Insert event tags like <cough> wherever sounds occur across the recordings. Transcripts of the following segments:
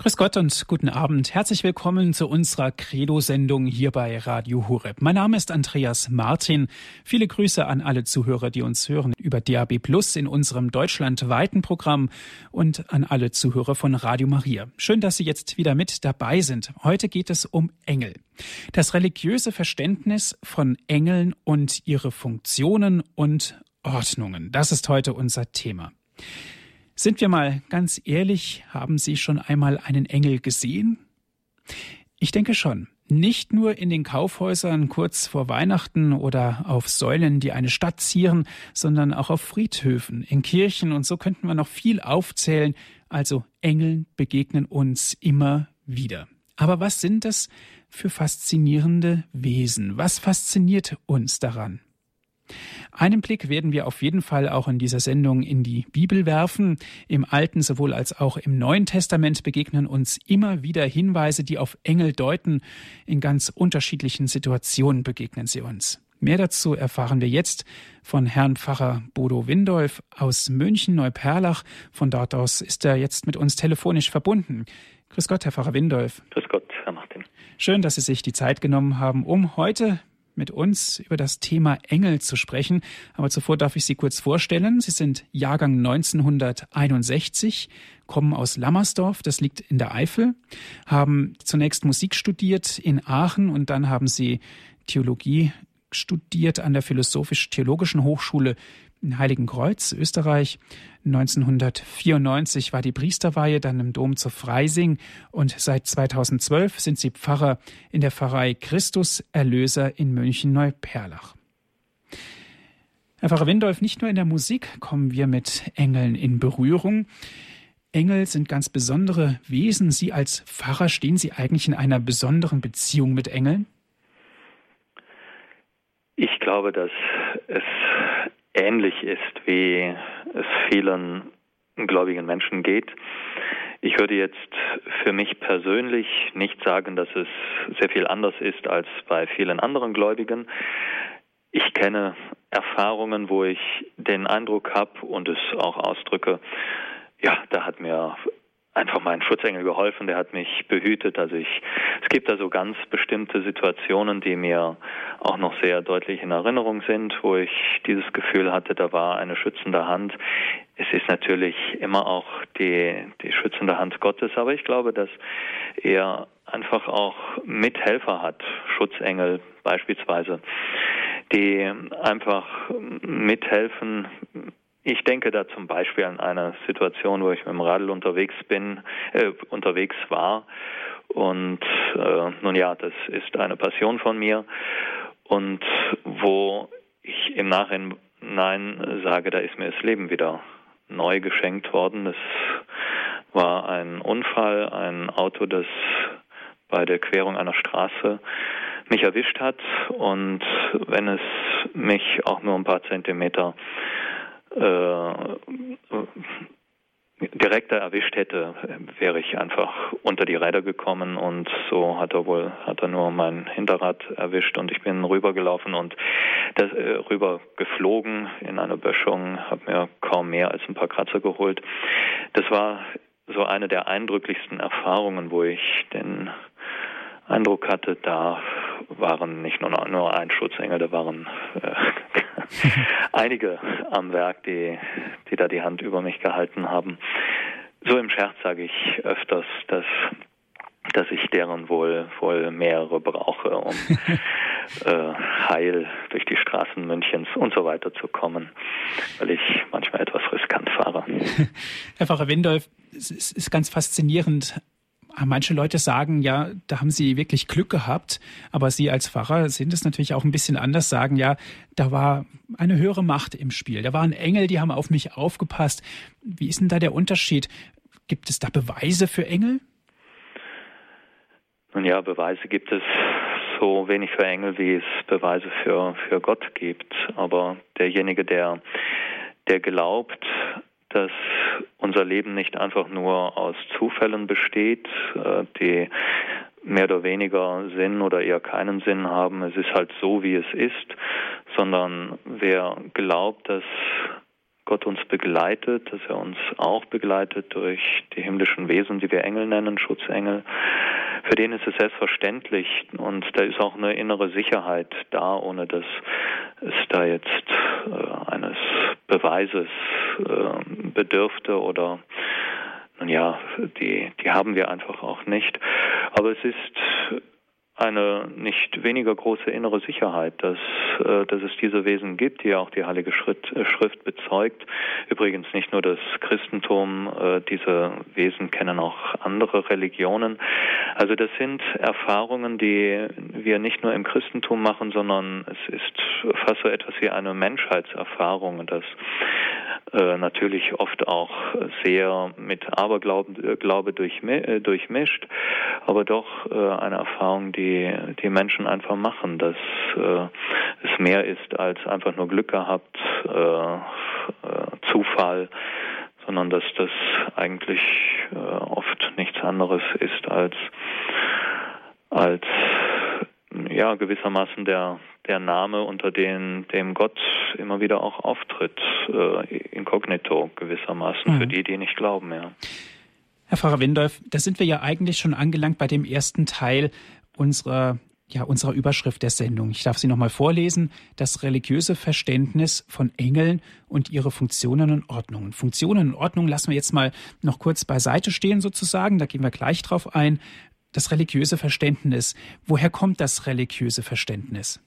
Grüß Gott und guten Abend. Herzlich willkommen zu unserer Credo-Sendung hier bei Radio Hureb. Mein Name ist Andreas Martin. Viele Grüße an alle Zuhörer, die uns hören über DAB Plus in unserem deutschlandweiten Programm und an alle Zuhörer von Radio Maria. Schön, dass Sie jetzt wieder mit dabei sind. Heute geht es um Engel. Das religiöse Verständnis von Engeln und ihre Funktionen und Ordnungen. Das ist heute unser Thema. Sind wir mal ganz ehrlich, haben Sie schon einmal einen Engel gesehen? Ich denke schon. Nicht nur in den Kaufhäusern kurz vor Weihnachten oder auf Säulen, die eine Stadt zieren, sondern auch auf Friedhöfen, in Kirchen und so könnten wir noch viel aufzählen. Also Engeln begegnen uns immer wieder. Aber was sind das für faszinierende Wesen? Was fasziniert uns daran? Einen Blick werden wir auf jeden Fall auch in dieser Sendung in die Bibel werfen. Im Alten sowohl als auch im Neuen Testament begegnen uns immer wieder Hinweise, die auf Engel deuten. In ganz unterschiedlichen Situationen begegnen sie uns. Mehr dazu erfahren wir jetzt von Herrn Pfarrer Bodo Windolf aus München Neuperlach. Von dort aus ist er jetzt mit uns telefonisch verbunden. Grüß Gott, Herr Pfarrer Windolf. Grüß Gott, Herr Martin. Schön, dass Sie sich die Zeit genommen haben, um heute mit uns über das Thema Engel zu sprechen. Aber zuvor darf ich Sie kurz vorstellen. Sie sind Jahrgang 1961, kommen aus Lammersdorf, das liegt in der Eifel, haben zunächst Musik studiert in Aachen und dann haben Sie Theologie studiert an der Philosophisch-Theologischen Hochschule in Heiligenkreuz, Österreich. 1994 war die Priesterweihe dann im Dom zu Freising und seit 2012 sind sie Pfarrer in der Pfarrei Christus Erlöser in München-Neuperlach. Herr Pfarrer Windolf, nicht nur in der Musik kommen wir mit Engeln in Berührung. Engel sind ganz besondere Wesen. Sie als Pfarrer stehen Sie eigentlich in einer besonderen Beziehung mit Engeln? Ich glaube, dass es ähnlich ist, wie es vielen gläubigen Menschen geht. Ich würde jetzt für mich persönlich nicht sagen, dass es sehr viel anders ist als bei vielen anderen Gläubigen. Ich kenne Erfahrungen, wo ich den Eindruck habe und es auch ausdrücke, ja, da hat mir einfach mein Schutzengel geholfen, der hat mich behütet. Also ich, es gibt da so ganz bestimmte Situationen, die mir auch noch sehr deutlich in Erinnerung sind, wo ich dieses Gefühl hatte, da war eine schützende Hand. Es ist natürlich immer auch die, die schützende Hand Gottes, aber ich glaube, dass er einfach auch Mithelfer hat, Schutzengel beispielsweise, die einfach mithelfen, ich denke da zum Beispiel an eine Situation, wo ich mit dem Radl unterwegs bin, äh, unterwegs war. Und äh, nun ja, das ist eine Passion von mir. Und wo ich im Nachhinein sage, da ist mir das Leben wieder neu geschenkt worden. Es war ein Unfall, ein Auto, das bei der Querung einer Straße mich erwischt hat. Und wenn es mich auch nur ein paar Zentimeter direkter erwischt hätte, wäre ich einfach unter die Räder gekommen und so hat er wohl hat er nur mein Hinterrad erwischt und ich bin rübergelaufen und das, äh, rüber geflogen in einer Böschung, habe mir kaum mehr als ein paar Kratzer geholt. Das war so eine der eindrücklichsten Erfahrungen, wo ich den Eindruck hatte, da waren nicht nur, nur ein Schutzengel, da waren äh, <laughs> einige am Werk, die, die da die Hand über mich gehalten haben. So im Scherz sage ich öfters, dass dass ich deren wohl wohl mehrere brauche, um <laughs> äh, heil durch die Straßen Münchens und so weiter zu kommen, weil ich manchmal etwas riskant fahre. <laughs> Herr Pfarrer Windolf, es ist ganz faszinierend, manche Leute sagen, ja, da haben sie wirklich Glück gehabt, aber Sie als Pfarrer sind es natürlich auch ein bisschen anders, sagen, ja, da war eine höhere Macht im Spiel, da waren Engel, die haben auf mich aufgepasst. Wie ist denn da der Unterschied? Gibt es da Beweise für Engel? Nun ja, Beweise gibt es so wenig für Engel, wie es Beweise für, für Gott gibt. Aber derjenige, der, der glaubt, dass unser Leben nicht einfach nur aus Zufällen besteht, äh, die mehr oder weniger Sinn oder eher keinen Sinn haben. Es ist halt so, wie es ist, sondern wer glaubt, dass Gott uns begleitet, dass er uns auch begleitet durch die himmlischen Wesen, die wir Engel nennen, Schutzengel. Für den ist es selbstverständlich und da ist auch eine innere Sicherheit da, ohne dass es da jetzt äh, eines Beweises äh, bedürfte oder nun ja, die, die haben wir einfach auch nicht. Aber es ist eine nicht weniger große innere Sicherheit, dass, äh, dass es diese Wesen gibt, die auch die Heilige Schrift, äh, Schrift bezeugt. Übrigens nicht nur das Christentum, äh, diese Wesen kennen auch andere Religionen. Also das sind Erfahrungen, die wir nicht nur im Christentum machen, sondern es ist fast so etwas wie eine Menschheitserfahrung, dass natürlich oft auch sehr mit Aberglauben Glaube äh, durchmischt, aber doch eine Erfahrung, die die Menschen einfach machen, dass äh, es mehr ist als einfach nur Glück gehabt, Zufall, sondern dass das eigentlich oft nichts anderes ist als als ja gewissermaßen der der Name, unter den, dem Gott immer wieder auch auftritt, äh, inkognito gewissermaßen, mhm. für die, die nicht glauben, ja. Herr Pfarrer Windolf, da sind wir ja eigentlich schon angelangt bei dem ersten Teil unserer ja, unserer Überschrift der Sendung. Ich darf sie nochmal vorlesen. Das religiöse Verständnis von Engeln und ihre Funktionen und Ordnungen. Funktionen und Ordnungen lassen wir jetzt mal noch kurz beiseite stehen sozusagen. Da gehen wir gleich drauf ein. Das religiöse Verständnis. Woher kommt das religiöse Verständnis?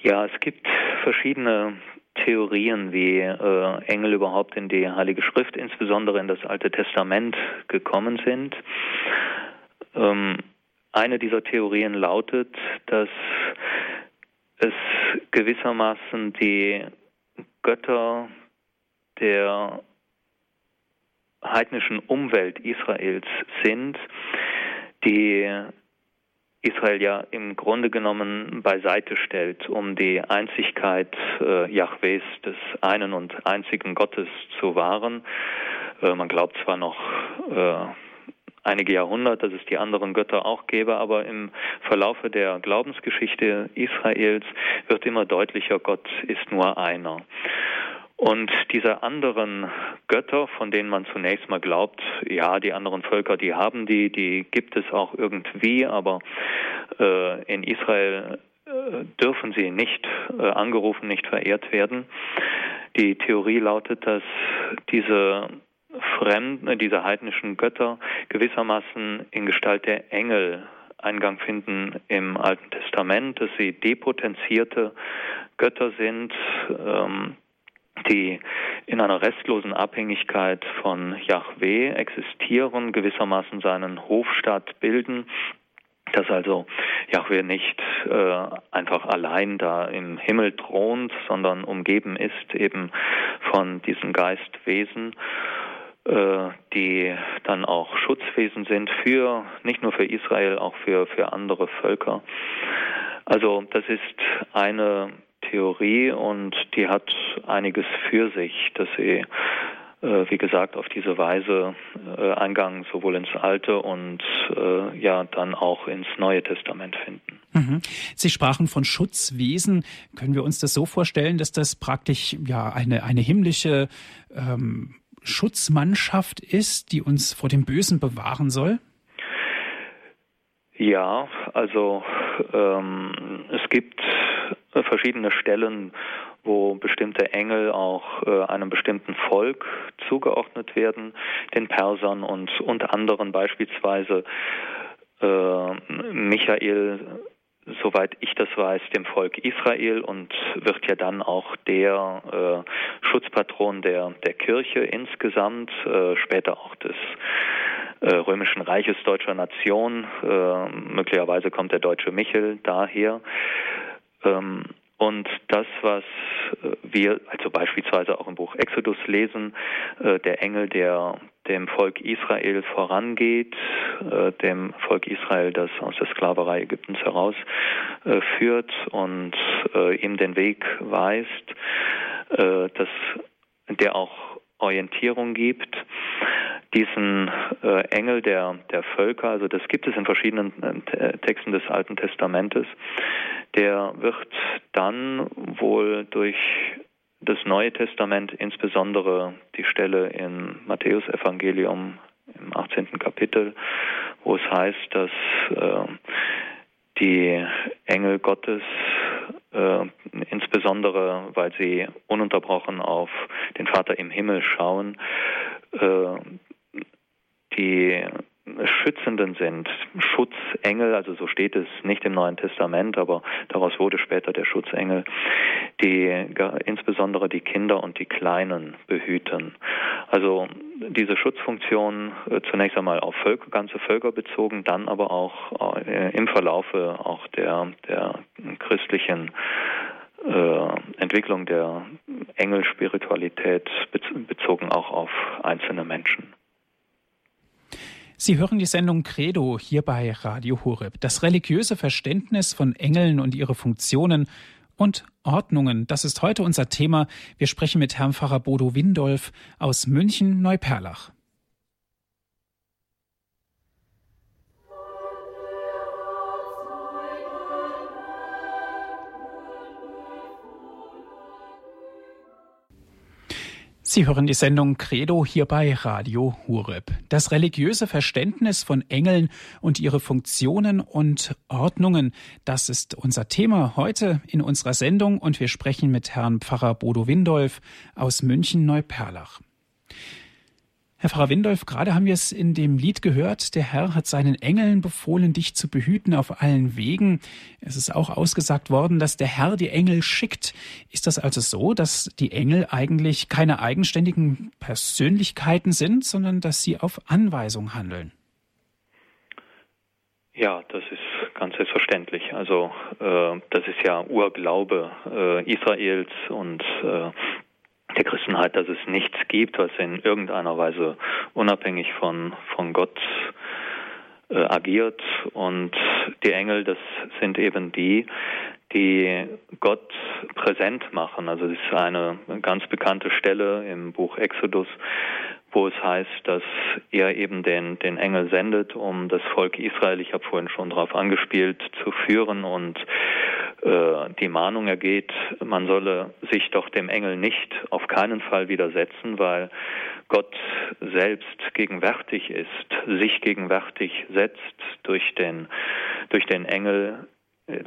Ja, es gibt verschiedene Theorien, wie äh, Engel überhaupt in die Heilige Schrift, insbesondere in das Alte Testament gekommen sind. Ähm, eine dieser Theorien lautet, dass es gewissermaßen die Götter der heidnischen Umwelt Israels sind, die Israel ja im Grunde genommen beiseite stellt, um die Einzigkeit äh, Jahwes, des einen und einzigen Gottes zu wahren. Äh, man glaubt zwar noch äh, einige Jahrhunderte, dass es die anderen Götter auch gäbe, aber im Verlaufe der Glaubensgeschichte Israels wird immer deutlicher, Gott ist nur einer. Und diese anderen Götter, von denen man zunächst mal glaubt, ja, die anderen Völker, die haben die, die gibt es auch irgendwie, aber äh, in Israel äh, dürfen sie nicht äh, angerufen, nicht verehrt werden. Die Theorie lautet, dass diese fremden, äh, diese heidnischen Götter gewissermaßen in Gestalt der Engel Eingang finden im Alten Testament, dass sie depotenzierte Götter sind, ähm, die in einer restlosen Abhängigkeit von Yahweh existieren, gewissermaßen seinen Hofstaat bilden, dass also Yahweh nicht äh, einfach allein da im Himmel thront, sondern umgeben ist eben von diesen Geistwesen, äh, die dann auch Schutzwesen sind für nicht nur für Israel, auch für für andere Völker. Also das ist eine Theorie und die hat einiges für sich, dass sie äh, wie gesagt, auf diese Weise äh, Eingang sowohl ins Alte und äh, ja dann auch ins Neue Testament finden. Mhm. Sie sprachen von Schutzwesen. Können wir uns das so vorstellen, dass das praktisch ja eine, eine himmlische ähm, Schutzmannschaft ist, die uns vor dem Bösen bewahren soll? Ja, also ähm, es gibt verschiedene Stellen, wo bestimmte Engel auch äh, einem bestimmten Volk zugeordnet werden, den Persern und unter anderem beispielsweise äh, Michael, soweit ich das weiß, dem Volk Israel und wird ja dann auch der äh, Schutzpatron der, der Kirche insgesamt, äh, später auch des äh, römischen Reiches deutscher Nation. Möglicherweise kommt der deutsche Michel daher. Ähm, und das, was äh, wir also beispielsweise auch im Buch Exodus lesen, äh, der Engel, der dem Volk Israel vorangeht, äh, dem Volk Israel, das aus der Sklaverei Ägyptens herausführt und ihm den Weg weist, dass der auch Orientierung gibt, diesen äh, Engel der, der Völker, also das gibt es in verschiedenen äh, Texten des Alten Testamentes, der wird dann wohl durch das Neue Testament, insbesondere die Stelle im Matthäusevangelium im 18. Kapitel, wo es heißt, dass äh, die Engel Gottes, äh, insbesondere weil sie ununterbrochen auf den Vater im Himmel schauen, äh, die Schützenden sind, Schutzengel, also so steht es nicht im Neuen Testament, aber daraus wurde später der Schutzengel, die insbesondere die Kinder und die Kleinen behüten. Also diese Schutzfunktion äh, zunächst einmal auf Völker, ganze Völker bezogen, dann aber auch äh, im Verlaufe auch der, der christlichen äh, Entwicklung der Engelspiritualität bezogen auch auf einzelne Menschen. Sie hören die Sendung Credo hier bei Radio Horeb. Das religiöse Verständnis von Engeln und ihre Funktionen und Ordnungen, das ist heute unser Thema. Wir sprechen mit Herrn Pfarrer Bodo Windolf aus München Neuperlach. Sie hören die Sendung Credo hier bei Radio Hureb. Das religiöse Verständnis von Engeln und ihre Funktionen und Ordnungen, das ist unser Thema heute in unserer Sendung und wir sprechen mit Herrn Pfarrer Bodo Windolf aus München Neuperlach. Herr Pfarrer Windolf, gerade haben wir es in dem Lied gehört, der Herr hat seinen Engeln befohlen, dich zu behüten auf allen Wegen. Es ist auch ausgesagt worden, dass der Herr die Engel schickt. Ist das also so, dass die Engel eigentlich keine eigenständigen Persönlichkeiten sind, sondern dass sie auf Anweisung handeln? Ja, das ist ganz selbstverständlich. Also äh, das ist ja Urglaube äh, Israels und äh, der Christenheit, dass es nichts gibt, was in irgendeiner Weise unabhängig von, von Gott äh, agiert. Und die Engel, das sind eben die, die Gott präsent machen. Also das ist eine ganz bekannte Stelle im Buch Exodus, wo es heißt, dass er eben den, den Engel sendet, um das Volk Israel, ich habe vorhin schon darauf angespielt, zu führen und äh, die Mahnung ergeht, man solle sich doch dem Engel nicht auf keinen Fall widersetzen, weil Gott selbst gegenwärtig ist, sich gegenwärtig setzt durch den, durch den Engel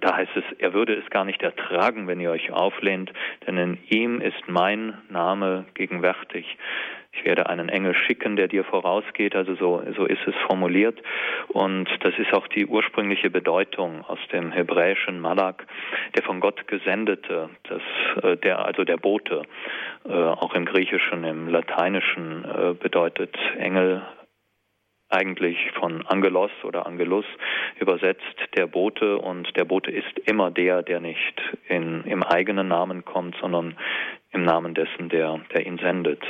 da heißt es, er würde es gar nicht ertragen, wenn ihr euch auflehnt, denn in ihm ist mein Name gegenwärtig. Ich werde einen Engel schicken, der dir vorausgeht, also so, so ist es formuliert. Und das ist auch die ursprüngliche Bedeutung aus dem hebräischen Malak, der von Gott gesendete, das, äh, der, also der Bote, äh, auch im Griechischen, im Lateinischen äh, bedeutet Engel eigentlich von Angelos oder Angelus übersetzt der Bote und der Bote ist immer der, der nicht in, im eigenen Namen kommt, sondern im Namen dessen, der, der ihn sendet.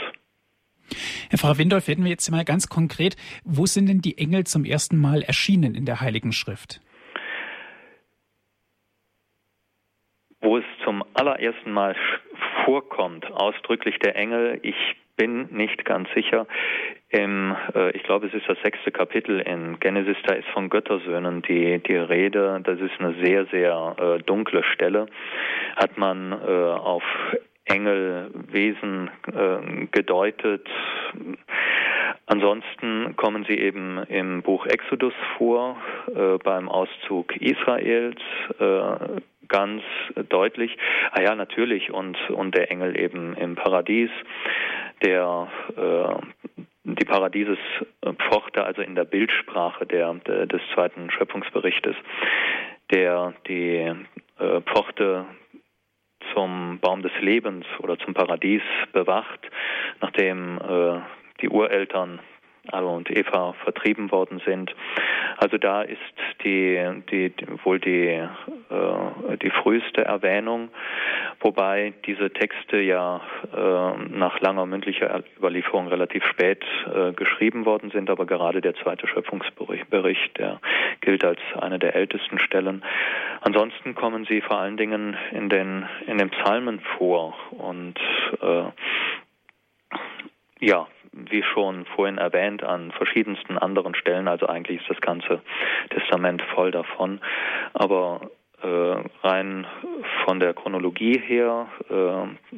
Herr Pfarrer Windolf, werden wir jetzt mal ganz konkret, wo sind denn die Engel zum ersten Mal erschienen in der Heiligen Schrift? Wo es zum allerersten Mal vorkommt, ausdrücklich der Engel, ich bin nicht ganz sicher. Im, äh, ich glaube, es ist das sechste Kapitel in Genesis, da ist von Göttersöhnen die, die Rede. Das ist eine sehr, sehr äh, dunkle Stelle. Hat man äh, auf Engelwesen äh, gedeutet. Ansonsten kommen sie eben im Buch Exodus vor, äh, beim Auszug Israels. Äh, ganz deutlich. Ah ja, natürlich und und der Engel eben im Paradies, der äh, die Paradieses pfochte, also in der Bildsprache der, der des zweiten Schöpfungsberichtes, der die äh, Pfochte zum Baum des Lebens oder zum Paradies bewacht, nachdem äh, die Ureltern Adam und Eva vertrieben worden sind. Also da ist die, die, wohl die, äh, die früheste Erwähnung, wobei diese Texte ja äh, nach langer mündlicher Überlieferung relativ spät äh, geschrieben worden sind, aber gerade der zweite Schöpfungsbericht, der gilt als eine der ältesten Stellen. Ansonsten kommen sie vor allen Dingen in den, in den Psalmen vor und äh, ja, wie schon vorhin erwähnt, an verschiedensten anderen Stellen. Also eigentlich ist das ganze Testament voll davon. Aber äh, rein von der Chronologie her äh,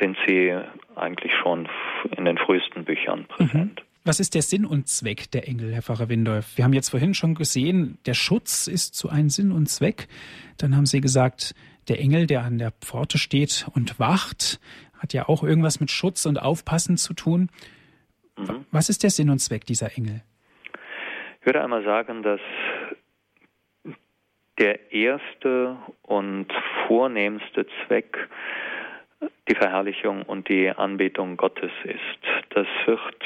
sind sie eigentlich schon in den frühesten Büchern präsent. Mhm. Was ist der Sinn und Zweck der Engel, Herr Pfarrer Windolf? Wir haben jetzt vorhin schon gesehen, der Schutz ist so ein Sinn und Zweck. Dann haben Sie gesagt, der Engel, der an der Pforte steht und wacht, hat ja auch irgendwas mit Schutz und Aufpassen zu tun. Mhm. Was ist der Sinn und Zweck dieser Engel? Ich würde einmal sagen, dass der erste und vornehmste Zweck die Verherrlichung und die Anbetung Gottes ist. Das wird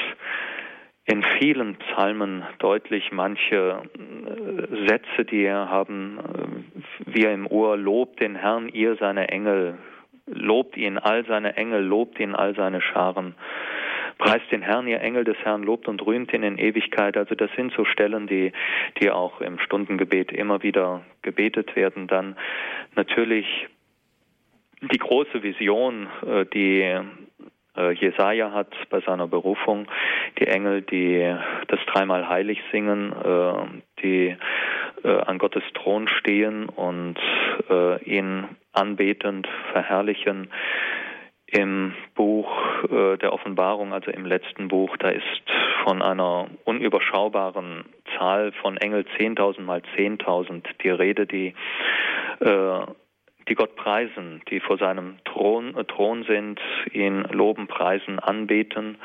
in vielen Psalmen deutlich. Manche äh, Sätze, die er haben, äh, wir im Ohr, lobt den Herrn, ihr seine Engel, lobt ihn all seine Engel, lobt ihn all seine Scharen. Preist den Herrn, ihr Engel des Herrn, lobt und rühmt ihn in Ewigkeit. Also das sind so Stellen, die, die auch im Stundengebet immer wieder gebetet werden. Dann natürlich die große Vision, äh, die äh, Jesaja hat bei seiner Berufung die Engel, die das dreimal heilig singen, äh, die an Gottes Thron stehen und ihn anbetend verherrlichen. Im Buch der Offenbarung, also im letzten Buch, da ist von einer unüberschaubaren Zahl von Engel 10.000 mal 10.000 die Rede, die die Gott preisen, die vor seinem Thron, äh, Thron sind, ihn loben, preisen, anbeten.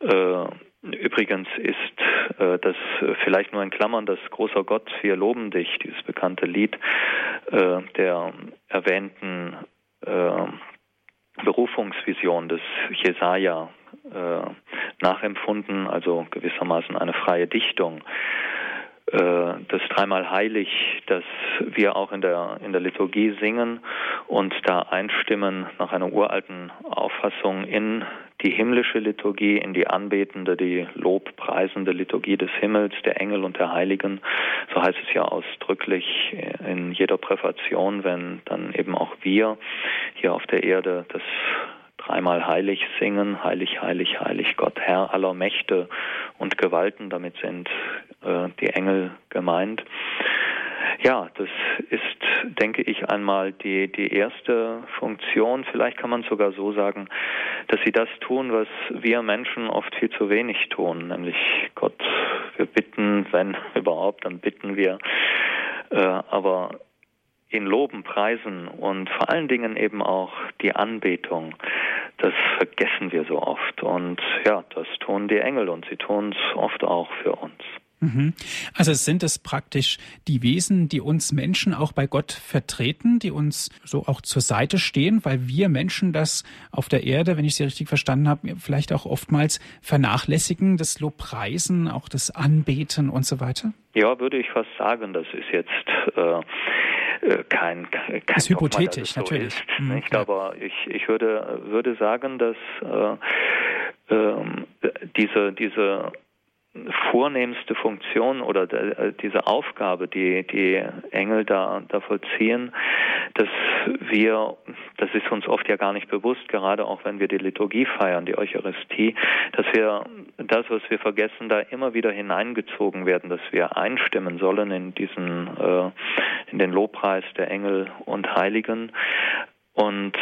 Äh, übrigens ist äh, das vielleicht nur in Klammern das großer Gott, wir loben dich, dieses bekannte Lied äh, der erwähnten äh, Berufungsvision des Jesaja äh, nachempfunden, also gewissermaßen eine freie Dichtung. Äh, das dreimal heilig, das wir auch in der, in der Liturgie singen und da einstimmen nach einer uralten Auffassung in die himmlische Liturgie, in die anbetende, die lobpreisende Liturgie des Himmels, der Engel und der Heiligen. So heißt es ja ausdrücklich in jeder Präfation, wenn dann eben auch wir hier auf der Erde das dreimal heilig singen, heilig, heilig, heilig Gott, Herr aller Mächte und Gewalten, damit sind äh, die Engel gemeint. Ja, das ist, denke ich, einmal die, die erste Funktion. Vielleicht kann man sogar so sagen, dass sie das tun, was wir Menschen oft viel zu wenig tun, nämlich Gott, wir bitten, wenn <laughs> überhaupt, dann bitten wir. Äh, aber ihn loben, preisen und vor allen Dingen eben auch die Anbetung, das vergessen wir so oft. Und ja, das tun die Engel und sie tun es oft auch für uns. Mhm. Also sind es praktisch die Wesen, die uns Menschen auch bei Gott vertreten, die uns so auch zur Seite stehen, weil wir Menschen das auf der Erde, wenn ich Sie richtig verstanden habe, vielleicht auch oftmals vernachlässigen, das Lobpreisen, auch das Anbeten und so weiter? Ja, würde ich fast sagen, das ist jetzt äh, äh, kein, kein ist Dogma, hypothetisch, so natürlich. Ist, mhm, nicht? Aber ich, ich würde, würde sagen, dass äh, äh, diese, diese vornehmste Funktion oder äh, diese Aufgabe, die die Engel da, da vollziehen, dass wir, das ist uns oft ja gar nicht bewusst, gerade auch wenn wir die Liturgie feiern, die Eucharistie, dass wir das, was wir vergessen, da immer wieder hineingezogen werden, dass wir einstimmen sollen in diesen, äh, in den Lobpreis der Engel und Heiligen, und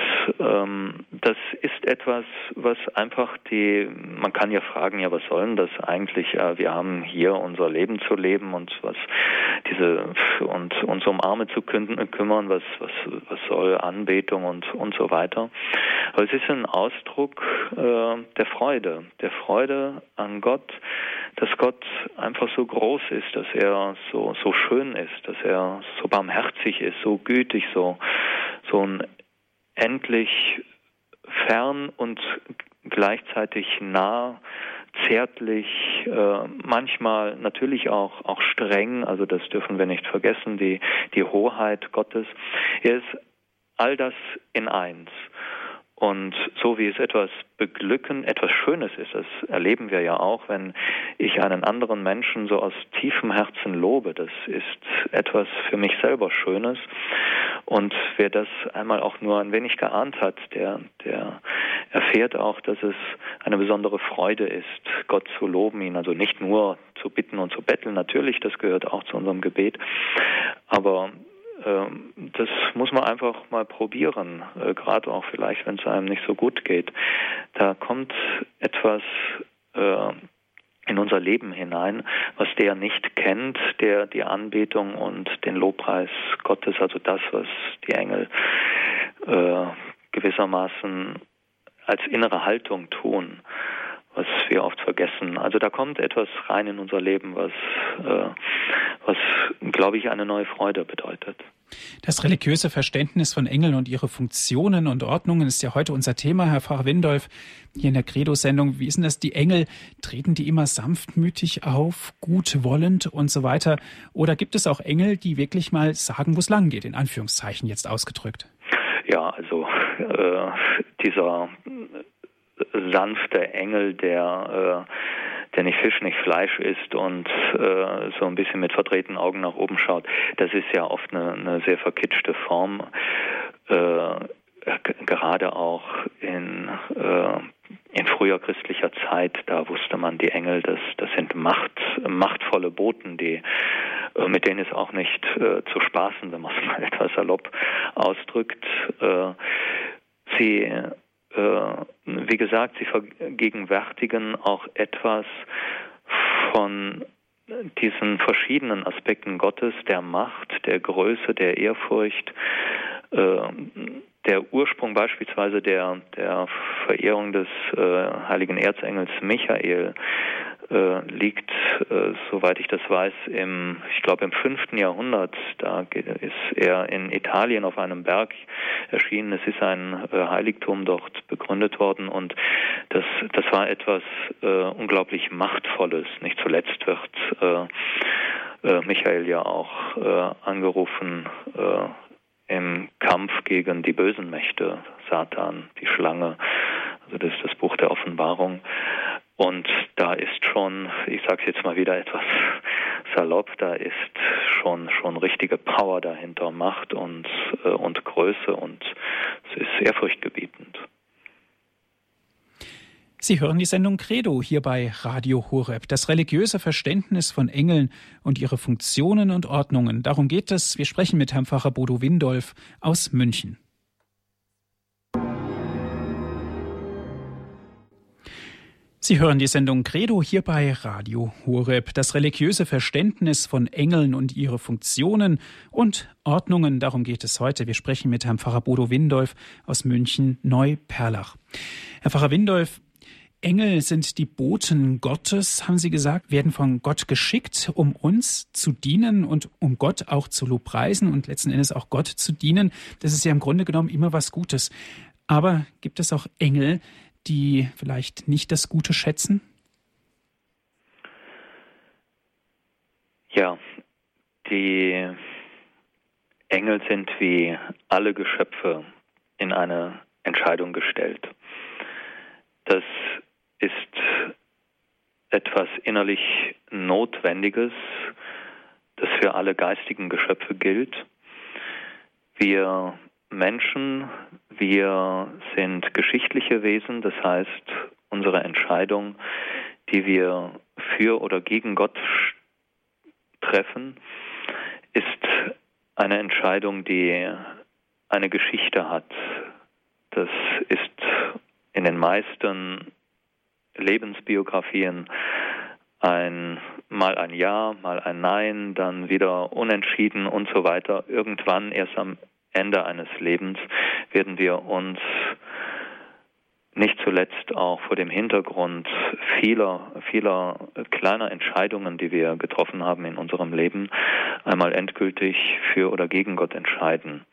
ähm, das ist etwas, was einfach die, man kann ja fragen, ja, was soll denn das eigentlich? Äh, wir haben hier unser Leben zu leben und was diese und uns um Arme zu kümmern, was was was soll Anbetung und und so weiter. Aber es ist ein Ausdruck äh, der Freude, der Freude an Gott, dass Gott einfach so groß ist, dass er so so schön ist, dass er so barmherzig ist, so gütig, so so ein endlich fern und gleichzeitig nah, zärtlich, äh, manchmal natürlich auch, auch streng, also das dürfen wir nicht vergessen, die, die Hoheit Gottes. Er ist all das in eins. Und so wie es etwas beglücken, etwas Schönes ist, das erleben wir ja auch, wenn ich einen anderen Menschen so aus tiefem Herzen lobe. Das ist etwas für mich selber Schönes. Und wer das einmal auch nur ein wenig geahnt hat, der, der erfährt auch, dass es eine besondere Freude ist, Gott zu loben, ihn also nicht nur zu bitten und zu betteln, natürlich, das gehört auch zu unserem Gebet, aber das muss man einfach mal probieren, äh, gerade auch vielleicht, wenn es einem nicht so gut geht. Da kommt etwas äh, in unser Leben hinein, was der nicht kennt, der die Anbetung und den Lobpreis Gottes, also das, was die Engel äh, gewissermaßen als innere Haltung tun was wir oft vergessen. Also da kommt etwas rein in unser Leben, was, äh, was glaube ich, eine neue Freude bedeutet. Das religiöse Verständnis von Engeln und ihre Funktionen und Ordnungen ist ja heute unser Thema, Herr Pfarrer Windolf, hier in der Credo-Sendung. Wie ist denn das? Die Engel, treten die immer sanftmütig auf, gutwollend und so weiter? Oder gibt es auch Engel, die wirklich mal sagen, wo es lang geht, in Anführungszeichen jetzt ausgedrückt? Ja, also äh, dieser sanfte Engel, der äh, der nicht Fisch, nicht Fleisch isst und äh, so ein bisschen mit verdrehten Augen nach oben schaut. Das ist ja oft eine, eine sehr verkitschte Form, äh, gerade auch in, äh, in früher christlicher Zeit. Da wusste man, die Engel, das, das sind Macht, machtvolle Boten, die äh, mit denen ist auch nicht äh, zu spaßen, wenn man es <laughs> mal etwas salopp ausdrückt. Äh, sie wie gesagt, sie vergegenwärtigen auch etwas von diesen verschiedenen Aspekten Gottes, der Macht, der Größe, der Ehrfurcht, äh, der Ursprung beispielsweise der, der Verehrung des äh, heiligen Erzengels Michael äh, liegt, äh, soweit ich das weiß, im, ich glaube im fünften Jahrhundert. Da ist er in Italien auf einem Berg erschienen. Es ist ein äh, Heiligtum dort begründet worden und das, das war etwas äh, unglaublich Machtvolles. Nicht zuletzt wird äh, äh, Michael ja auch angerufen im Kampf gegen die bösen Mächte, Satan, die Schlange. Also das ist das Buch der Offenbarung. Und da ist schon, ich sage es jetzt mal wieder etwas salopp, da ist schon schon richtige Power dahinter, Macht und äh, und Größe und es ist ehrfurchtgebietend. Sie hören die Sendung Credo hier bei Radio Horeb. Das religiöse Verständnis von Engeln und ihre Funktionen und Ordnungen. Darum geht es. Wir sprechen mit Herrn Pfarrer Bodo Windolf aus München. Sie hören die Sendung Credo hier bei Radio Horeb. Das religiöse Verständnis von Engeln und ihre Funktionen und Ordnungen, darum geht es heute. Wir sprechen mit Herrn Pfarrer Bodo Windolf aus München Neuperlach. Herr Pfarrer Windolf, Engel sind die Boten Gottes, haben Sie gesagt, werden von Gott geschickt, um uns zu dienen und um Gott auch zu lobpreisen und letzten Endes auch Gott zu dienen. Das ist ja im Grunde genommen immer was Gutes. Aber gibt es auch Engel, die vielleicht nicht das Gute schätzen? Ja, die Engel sind wie alle Geschöpfe in eine Entscheidung gestellt. Das ist etwas innerlich Notwendiges, das für alle geistigen Geschöpfe gilt. Wir Menschen, wir sind geschichtliche Wesen, das heißt, unsere Entscheidung, die wir für oder gegen Gott treffen, ist eine Entscheidung, die eine Geschichte hat. Das ist in den meisten Lebensbiografien ein mal ein Ja, mal ein Nein, dann wieder unentschieden und so weiter. Irgendwann erst am Ende eines Lebens werden wir uns nicht zuletzt auch vor dem Hintergrund vieler, vieler kleiner Entscheidungen, die wir getroffen haben in unserem Leben, einmal endgültig für oder gegen Gott entscheiden.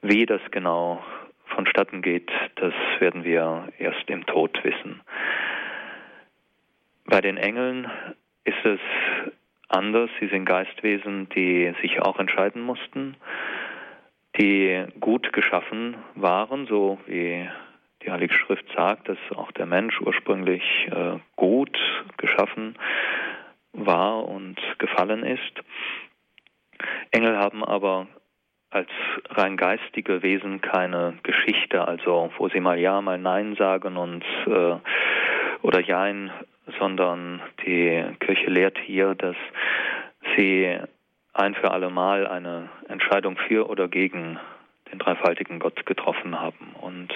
Wie das genau vonstatten geht, das werden wir erst im Tod wissen. Bei den Engeln ist es anders. Sie sind Geistwesen, die sich auch entscheiden mussten die gut geschaffen waren, so wie die Heilige Schrift sagt, dass auch der Mensch ursprünglich äh, gut geschaffen war und gefallen ist. Engel haben aber als rein geistige Wesen keine Geschichte, also wo sie mal Ja, mal Nein sagen und äh, oder Jein, sondern die Kirche lehrt hier, dass sie ein für alle Mal eine Entscheidung für oder gegen den dreifaltigen Gott getroffen haben. Und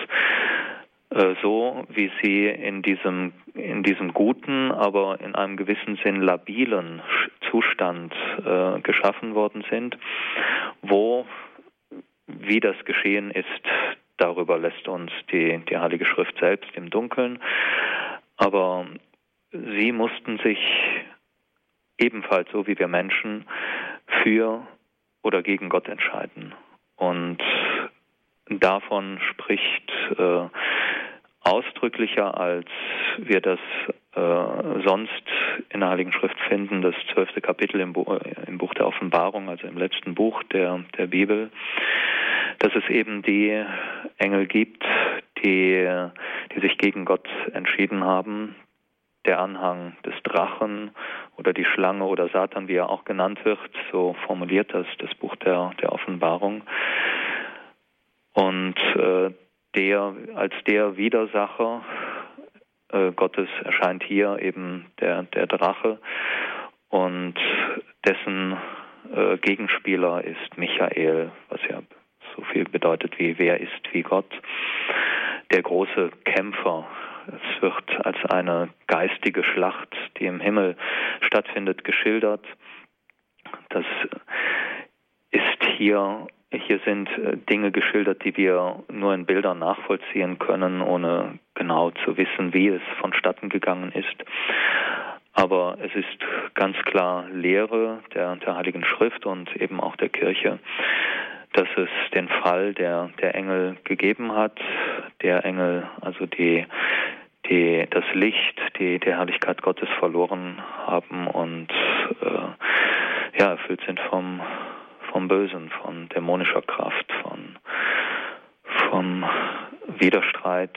äh, so wie sie in diesem, in diesem guten, aber in einem gewissen Sinn labilen Zustand äh, geschaffen worden sind, wo, wie das geschehen ist, darüber lässt uns die, die Heilige Schrift selbst im Dunkeln. Aber sie mussten sich ebenfalls, so wie wir Menschen, für oder gegen Gott entscheiden. Und davon spricht äh, ausdrücklicher, als wir das äh, sonst in der Heiligen Schrift finden, das zwölfte Kapitel im, Bu im, Buch der Offenbarung, also im letzten Buch der, der Bibel, dass es eben die Engel gibt, die, die sich gegen Gott entschieden haben, der Anhang des Drachen oder die Schlange oder Satan, wie er auch genannt wird, so formuliert das das Buch der, der Offenbarung. Und äh, der als der Widersacher äh, Gottes erscheint hier eben der, der Drache und dessen äh, Gegenspieler ist Michael, was ja so viel bedeutet wie wer ist wie Gott, der große Kämpfer, es wird als eine geistige Schlacht, die im Himmel stattfindet, geschildert. Das ist hier, hier sind äh, Dinge geschildert, die wir nur in Bildern nachvollziehen können, ohne genau zu wissen, wie es vonstatten gegangen ist. Aber es ist ganz klar Lehre der, der Heiligen Schrift und eben auch der Kirche, dass es den Fall der, der Engel gegeben hat, der Engel, also die, die das Licht, die, die Herrlichkeit Gottes verloren haben und äh, ja, erfüllt sind vom, vom Bösen, von dämonischer Kraft, von vom Widerstreit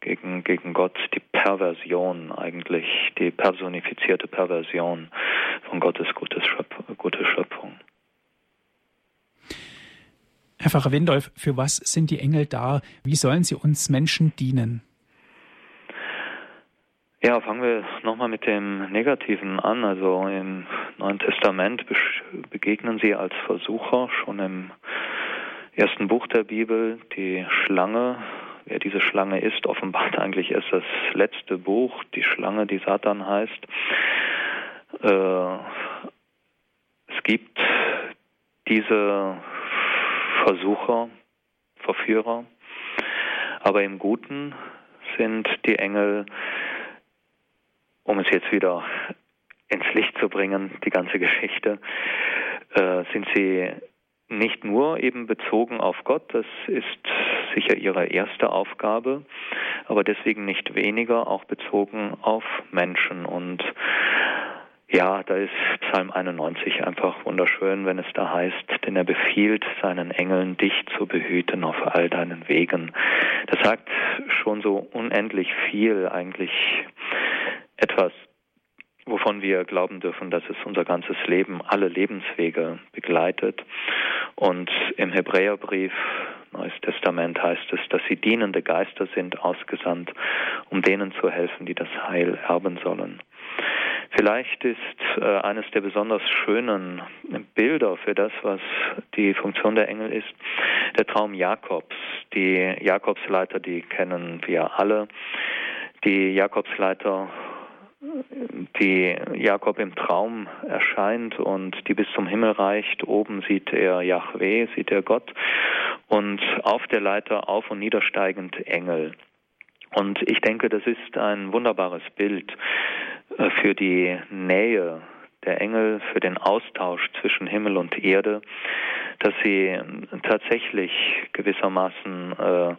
gegen, gegen Gott, die Perversion eigentlich, die personifizierte Perversion von Gottes gutes Schöpf, gute Schöpfung. Herr Pfarrer Windolf, für was sind die Engel da? Wie sollen sie uns Menschen dienen? Ja, fangen wir nochmal mit dem Negativen an. Also im Neuen Testament begegnen sie als Versucher schon im ersten Buch der Bibel. Die Schlange, wer diese Schlange ist, offenbart <laughs> eigentlich erst das letzte Buch, die Schlange, die Satan heißt. Äh, es gibt diese Versucher, Verführer. Aber im Guten sind die Engel, um es jetzt wieder ins Licht zu bringen, die ganze Geschichte, äh, sind sie nicht nur eben bezogen auf Gott, das ist sicher ihre erste Aufgabe, aber deswegen nicht weniger auch bezogen auf Menschen. Und ja, da ist Psalm 91 einfach wunderschön, wenn es da heißt, denn er befiehlt seinen Engeln, dich zu behüten auf all deinen Wegen. Das sagt schon so unendlich viel, eigentlich etwas, wovon wir glauben dürfen, dass es unser ganzes Leben, alle Lebenswege begleitet. Und im Hebräerbrief, Neues Testament heißt es, dass sie dienende Geister sind, ausgesandt, um denen zu helfen, die das Heil erben sollen. Vielleicht ist äh, eines der besonders schönen Bilder für das, was die Funktion der Engel ist, der Traum Jakobs. Die Jakobsleiter, die kennen wir alle. Die Jakobsleiter die Jakob im Traum erscheint und die bis zum Himmel reicht. Oben sieht er Yahweh, sieht er Gott und auf der Leiter auf und niedersteigend Engel. Und ich denke, das ist ein wunderbares Bild äh, für die Nähe der Engel, für den Austausch zwischen Himmel und Erde, dass sie tatsächlich gewissermaßen äh,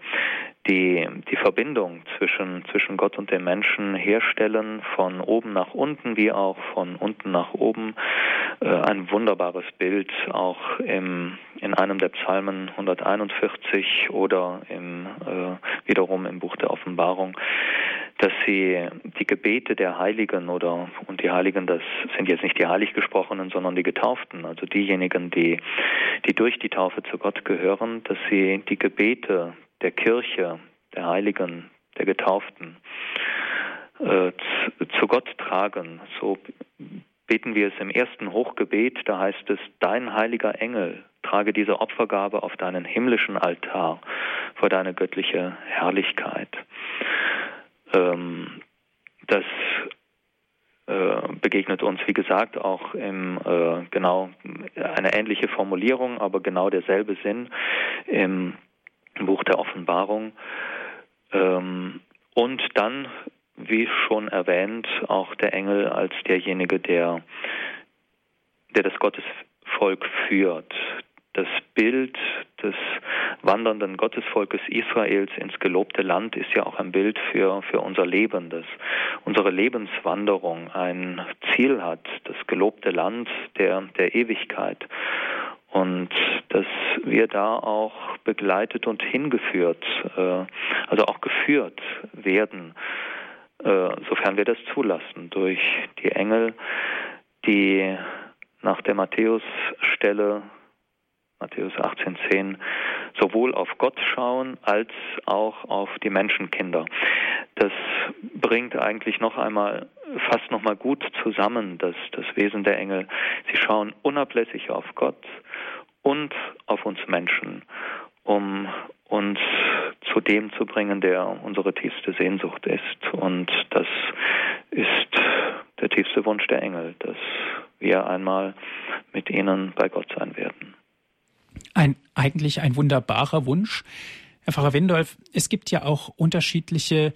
die, die Verbindung zwischen, zwischen Gott und dem Menschen herstellen, von oben nach unten wie auch von unten nach oben. Äh, ein wunderbares Bild auch im, in einem der Psalmen 141 oder im, äh, wiederum im Buch der Offenbarung, dass sie die Gebete der Heiligen oder und die Heiligen, das sind jetzt nicht die Heiliggesprochenen, sondern die Getauften, also diejenigen, die, die durch die Taufe zu Gott gehören, dass sie die Gebete der Kirche, der Heiligen, der Getauften äh, zu Gott tragen. So beten wir es im ersten Hochgebet, da heißt es, dein heiliger Engel trage diese Opfergabe auf deinen himmlischen Altar vor deine göttliche Herrlichkeit. Ähm, das äh, begegnet uns, wie gesagt, auch im äh, genau eine ähnliche Formulierung, aber genau derselbe Sinn im Buch der Offenbarung. Ähm, und dann, wie schon erwähnt, auch der Engel als derjenige, der, der das Gottesvolk führt. Das Bild des wandernden Gottesvolkes Israels ins gelobte Land ist ja auch ein Bild für, für unser Leben, dass unsere Lebenswanderung ein Ziel hat, das gelobte Land der, der Ewigkeit und dass wir da auch begleitet und hingeführt, äh, also auch geführt werden, äh, sofern wir das zulassen, durch die Engel, die nach der Matthäus-Stelle, Matthäus 18,10, sowohl auf Gott schauen als auch auf die Menschenkinder. Das bringt eigentlich noch einmal fast noch mal gut zusammen, das, das Wesen der Engel. Sie schauen unablässig auf Gott und auf uns Menschen, um uns zu dem zu bringen, der unsere tiefste Sehnsucht ist. Und das ist der tiefste Wunsch der Engel, dass wir einmal mit ihnen bei Gott sein werden. Ein, eigentlich ein wunderbarer Wunsch. Herr Pfarrer Windolf, es gibt ja auch unterschiedliche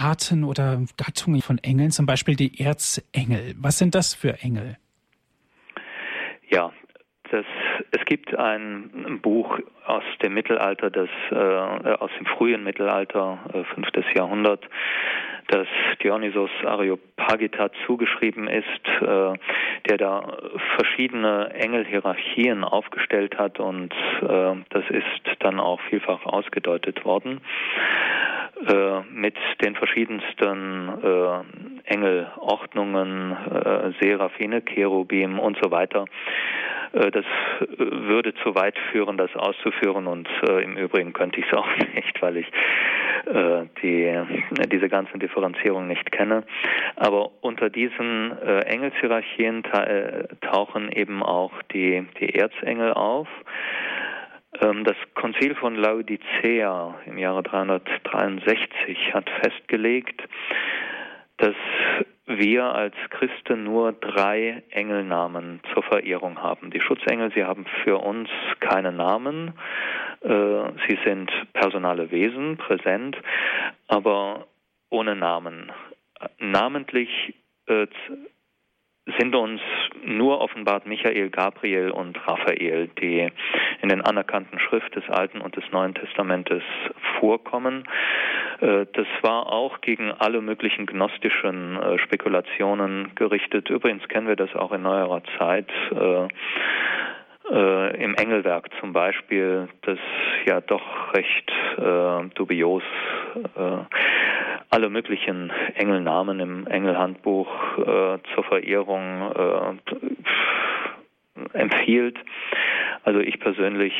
Arten oder Gattungen von Engeln, zum Beispiel die Erzengel. Was sind das für Engel? Ja, das, es gibt ein Buch aus dem Mittelalter, das äh, aus dem frühen Mittelalter, äh, fünftes Jahrhundert, das Dionysos Areopagita zugeschrieben ist, äh, der da verschiedene Engelhierarchien aufgestellt hat und äh, das ist dann auch vielfach ausgedeutet worden mit den verschiedensten äh, Engelordnungen, äh, Seraphine, Cherubim und so weiter. Äh, das äh, würde zu weit führen, das auszuführen und äh, im Übrigen könnte ich es <laughs> auch nicht, weil ich äh, die, diese ganzen Differenzierungen nicht kenne. Aber unter diesen äh, Engelshierarchien ta äh, tauchen eben auch die, die Erzengel auf. Ähm, das Konzil von Laodicea im Jahre 363 hat festgelegt, dass wir als Christen nur drei Engelnamen zur Verehrung haben. Die Schutzengel, sie haben für uns keine Namen. Äh, sie sind personale Wesen, präsent, aber ohne Namen. Namentlich äh, sind uns nur offenbart Michael, Gabriel und Raphael, die in den anerkannten Schrift des Alten und des Neuen Testamentes vorkommen. Äh, das war auch gegen alle möglichen gnostischen äh, Spekulationen gerichtet. Übrigens kennen wir das auch in neuerer Zeit äh, äh, im Engelwerk zum Beispiel, das ja doch recht äh, dubios äh, alle möglichen Engelnamen im Engelhandbuch äh, zur Verehrung äh, empfiehlt. Also ich persönlich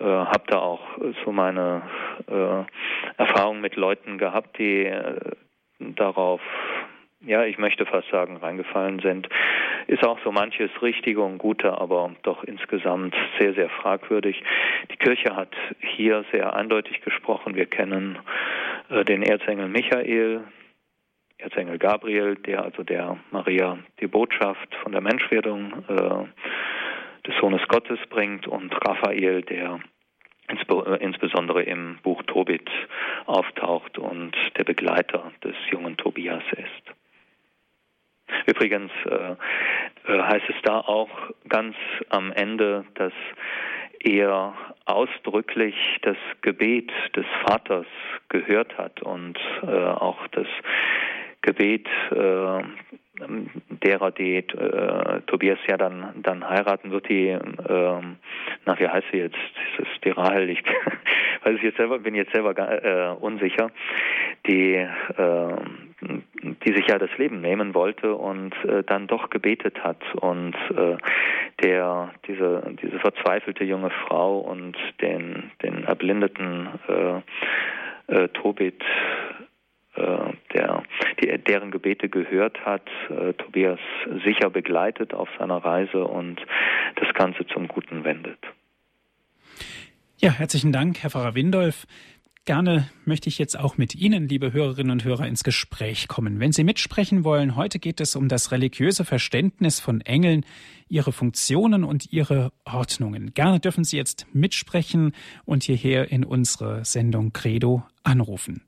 äh, habe da auch so meine äh, Erfahrung mit Leuten gehabt, die äh, darauf ja, ich möchte fast sagen, reingefallen sind, ist auch so manches Richtige und Gute, aber doch insgesamt sehr, sehr fragwürdig. Die Kirche hat hier sehr eindeutig gesprochen. Wir kennen den Erzengel Michael, Erzengel Gabriel, der also der Maria die Botschaft von der Menschwerdung äh, des Sohnes Gottes bringt und Raphael, der äh, insbesondere im Buch Tobit auftaucht und der Begleiter des jungen Tobias ist. Übrigens äh, äh, heißt es da auch ganz am Ende, dass er ausdrücklich das Gebet des Vaters gehört hat und äh, auch das Gebet äh, derer, die äh, Tobias ja dann dann heiraten wird, die ähm, na wie heißt sie jetzt? Das ist die Rahel, ich <laughs> weiß jetzt selber, bin jetzt selber äh, unsicher, die äh, die sich ja das Leben nehmen wollte und äh, dann doch gebetet hat und äh, der diese diese verzweifelte junge Frau und den den erblindeten äh, äh, Tobit äh, der, die, deren Gebete gehört hat, äh, Tobias sicher begleitet auf seiner Reise und das Ganze zum Guten wendet. Ja, herzlichen Dank, Herr Pfarrer Windolf. Gerne möchte ich jetzt auch mit Ihnen, liebe Hörerinnen und Hörer, ins Gespräch kommen. Wenn Sie mitsprechen wollen, heute geht es um das religiöse Verständnis von Engeln, ihre Funktionen und ihre Ordnungen. Gerne dürfen Sie jetzt mitsprechen und hierher in unsere Sendung Credo anrufen.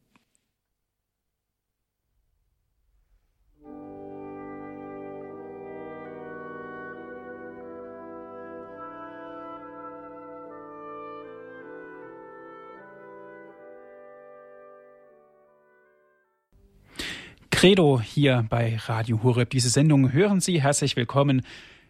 Credo hier bei Radio Horeb. Diese Sendung hören Sie. Herzlich willkommen.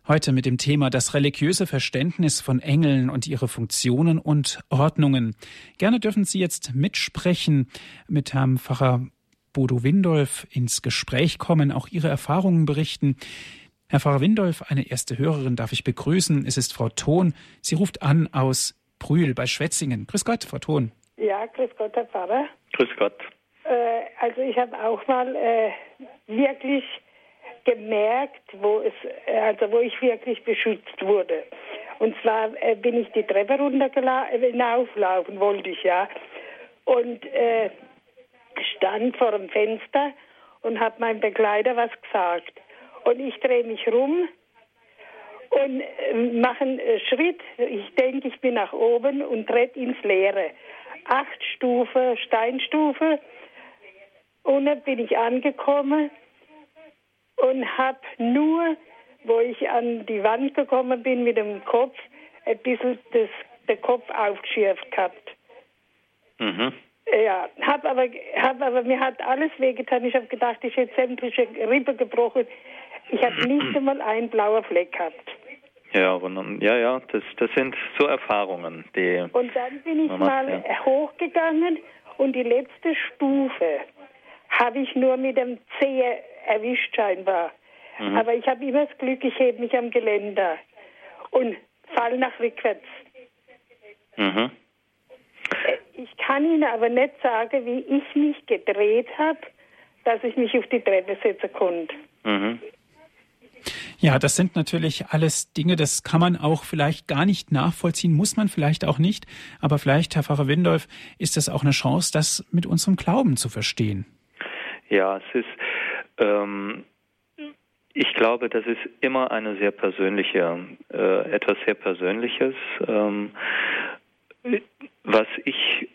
Heute mit dem Thema das religiöse Verständnis von Engeln und ihre Funktionen und Ordnungen. Gerne dürfen Sie jetzt mitsprechen, mit Herrn Pfarrer Bodo Windolf ins Gespräch kommen, auch Ihre Erfahrungen berichten. Herr Pfarrer Windolf, eine erste Hörerin darf ich begrüßen. Es ist Frau Thon. Sie ruft an aus Brühl bei Schwetzingen. Grüß Gott, Frau Thon. Ja, grüß Gott, Herr Pfarrer. Grüß Gott. Äh, also ich habe auch mal äh, wirklich gemerkt, wo es, äh, also wo ich wirklich beschützt wurde. Und zwar äh, bin ich die Treppe runtergelaufen, äh, hinauflaufen wollte ich ja, und äh, stand vor dem Fenster und habe meinem Begleiter was gesagt. Und ich drehe mich rum und mache einen Schritt. Ich denke, ich bin nach oben und trete ins Leere. Acht Stufen, Steinstufe Unten bin ich angekommen und habe nur, wo ich an die Wand gekommen bin mit dem Kopf, ein bisschen das, den Kopf aufgeschürft gehabt. Mhm. Ja, hab aber, hab aber, mir hat alles wehgetan. Ich habe gedacht, ich hätte sämtliche Rippe gebrochen. Ich habe <clears throat> nicht einmal einen blauen Fleck gehabt. Ja, ja, ja, das, das sind so Erfahrungen, die. Und dann bin ich mal ja. hochgegangen und die letzte Stufe, habe ich nur mit dem Zehe erwischt scheinbar. Mhm. Aber ich habe immer das Glück, ich hebe mich am Geländer und fall nach rückwärts. Mhm. Ich kann Ihnen aber nicht sagen, wie ich mich gedreht habe, dass ich mich auf die Treppe setzen konnte. Mhm. Ja, das sind natürlich alles Dinge, das kann man auch vielleicht gar nicht nachvollziehen, muss man vielleicht auch nicht. Aber vielleicht, Herr Pfarrer Windolf, ist das auch eine Chance, das mit unserem Glauben zu verstehen. Ja, es ist, ähm, ich glaube, das ist immer eine sehr persönliche, äh, etwas sehr Persönliches. Ähm, was ich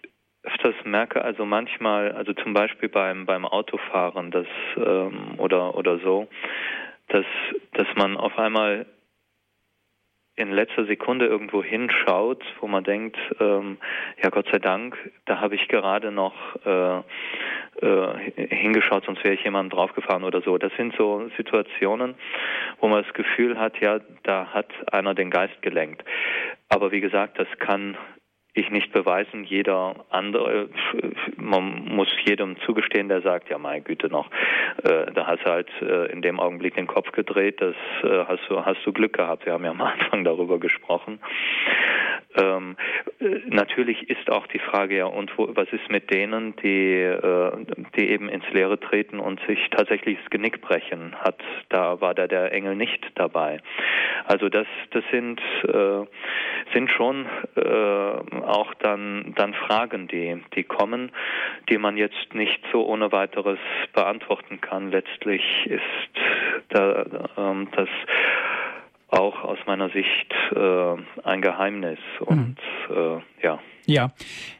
öfters merke, also manchmal, also zum Beispiel beim beim Autofahren, das ähm, oder oder so, dass dass man auf einmal in letzter Sekunde irgendwo hinschaut, wo man denkt, ähm, ja Gott sei Dank, da habe ich gerade noch äh, äh, hingeschaut, sonst wäre ich jemandem draufgefahren oder so. Das sind so Situationen, wo man das Gefühl hat, ja, da hat einer den Geist gelenkt. Aber wie gesagt, das kann ich nicht beweisen. Jeder andere, man muss jedem zugestehen, der sagt, ja, meine Güte noch, äh, da hast du halt äh, in dem Augenblick den Kopf gedreht, das äh, hast du, hast du Glück gehabt. Wir haben ja am Anfang darüber gesprochen. Ähm, äh, natürlich ist auch die Frage ja, und wo, was ist mit denen, die, äh, die eben ins Leere treten und sich tatsächlich das Genick brechen? Hat, da war da der Engel nicht dabei. Also das, das sind, äh, sind schon äh, auch dann, dann Fragen, die, die kommen, die man jetzt nicht so ohne weiteres beantworten kann. Letztlich ist da, ähm, das auch aus meiner Sicht äh, ein Geheimnis und mhm. äh, ja. Ja,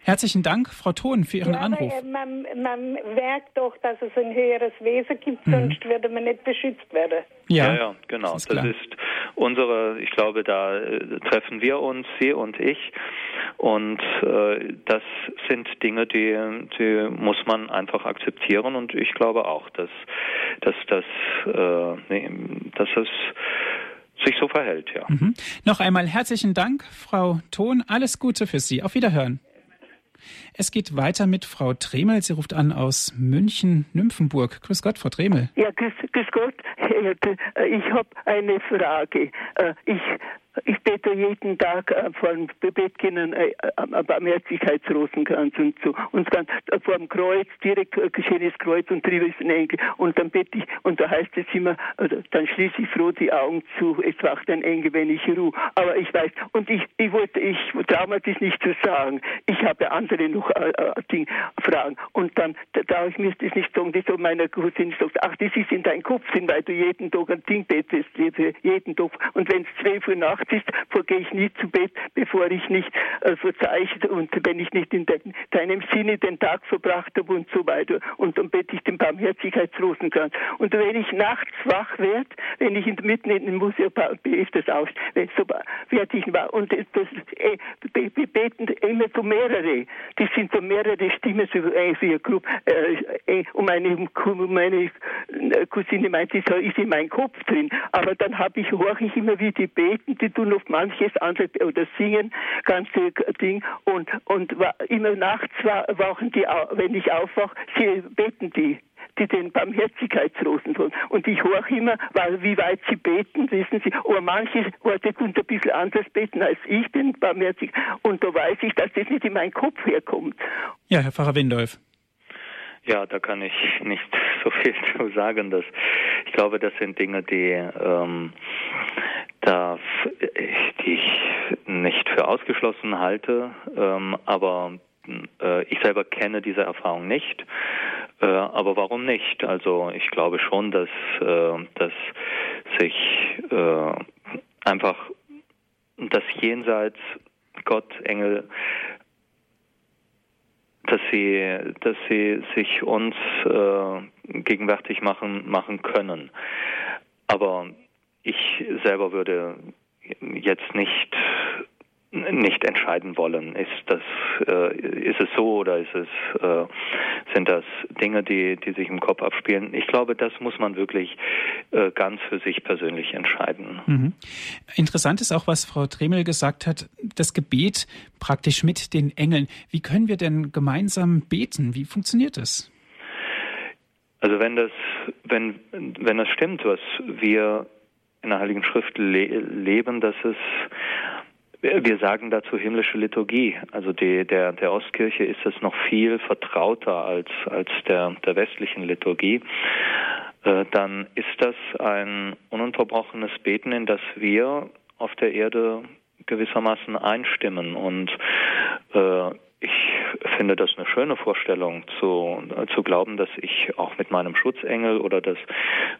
herzlichen Dank, Frau Thon, für Ihren ja, Anruf. Aber, äh, man, man merkt doch, dass es ein höheres Wesen gibt, mhm. sonst würde man nicht beschützt werden. Ja, ja, ja genau. Das ist, das ist unsere, ich glaube, da äh, treffen wir uns, Sie und ich. Und äh, das sind Dinge, die, die muss man einfach akzeptieren. Und ich glaube auch, dass, dass, dass, äh, nee, dass es sich so verhält, ja. Mhm. Noch einmal herzlichen Dank, Frau Thon. Alles Gute für Sie. Auf Wiederhören. Es geht weiter mit Frau Tremel. Sie ruft an aus München-Nymphenburg. Grüß Gott, Frau Tremel. Ja, grüß, grüß Gott. Ich habe eine Frage. Äh, ich ich bete jeden Tag äh, vor dem Bettkindern äh, äh, Barmherzigkeitsrosenkranz und so. Und dann vor dem Kreuz, direkt geschehnes Kreuz und drüber ist ein Engel. Und dann bete ich, und da heißt es immer, dann schließe ich froh die Augen zu, es wacht ein Engel, wenn ich ruhe. Aber ich weiß, und ich, ich wollte, ich traue das nicht zu sagen. Ich habe andere noch Ding, Fragen. Und dann, da, da ich mir das nicht sagen, das so meiner Cousine sagt, ach, das ist in deinem Kopf drin, weil du jeden Tag ein Ding betest, jeden Tag. Und wenn es zwölf Uhr nachts Nacht ist, vorgehe ich nie zu Bett, bevor ich nicht äh, verzeichnet und wenn ich nicht in de deinem Sinne den Tag verbracht habe und so weiter. Und dann bete ich den Barmherzigkeitsrosenkranz. Und wenn ich nachts wach werde, wenn ich in, mitten in den Museum ist das aus, wenn so werde ich wach. Und das, äh, beten immer so mehrere. Das sind so mehrere Stimmen so, äh, für eine Gruppe. Äh, äh, und meine, meine Cousine meint, das ist in meinem Kopf drin. Aber dann habe ich, höre ich immer, wie die beten, die tun oft manches andere oder singen, ganze Ding und und immer nachts wachen die, wenn ich aufwache, sie beten die die den Barmherzigkeitsrosen tun. Und ich höre immer, weil, wie weit sie beten, wissen Sie, aber manche Worte können ein bisschen anders beten als ich, den Barmherzig. Und da weiß ich, dass das nicht in meinen Kopf herkommt. Ja, Herr Pfarrer Windolf. Ja, da kann ich nicht <laughs> so viel zu sagen. Dass ich glaube, das sind Dinge, die ähm, da, die ich nicht für ausgeschlossen halte, ähm, aber äh, ich selber kenne diese Erfahrung nicht. Äh, aber warum nicht? Also ich glaube schon, dass, äh, dass sich äh, einfach das Jenseits Gott, Engel, dass sie, dass sie sich uns äh, gegenwärtig machen, machen können. Aber ich selber würde jetzt nicht nicht entscheiden wollen, ist das äh, ist es so oder ist es äh, sind das Dinge, die die sich im Kopf abspielen? Ich glaube, das muss man wirklich äh, ganz für sich persönlich entscheiden. Mhm. Interessant ist auch, was Frau Tremel gesagt hat, das Gebet praktisch mit den Engeln. Wie können wir denn gemeinsam beten? Wie funktioniert das? Also wenn das wenn wenn das stimmt, was wir in der Heiligen Schrift le leben, dass es wir sagen dazu himmlische Liturgie. Also die, der, der Ostkirche ist es noch viel vertrauter als, als der, der westlichen Liturgie. Äh, dann ist das ein ununterbrochenes Beten, in das wir auf der Erde gewissermaßen einstimmen. Und äh, ich finde das eine schöne Vorstellung, zu, zu glauben, dass ich auch mit meinem Schutzengel oder das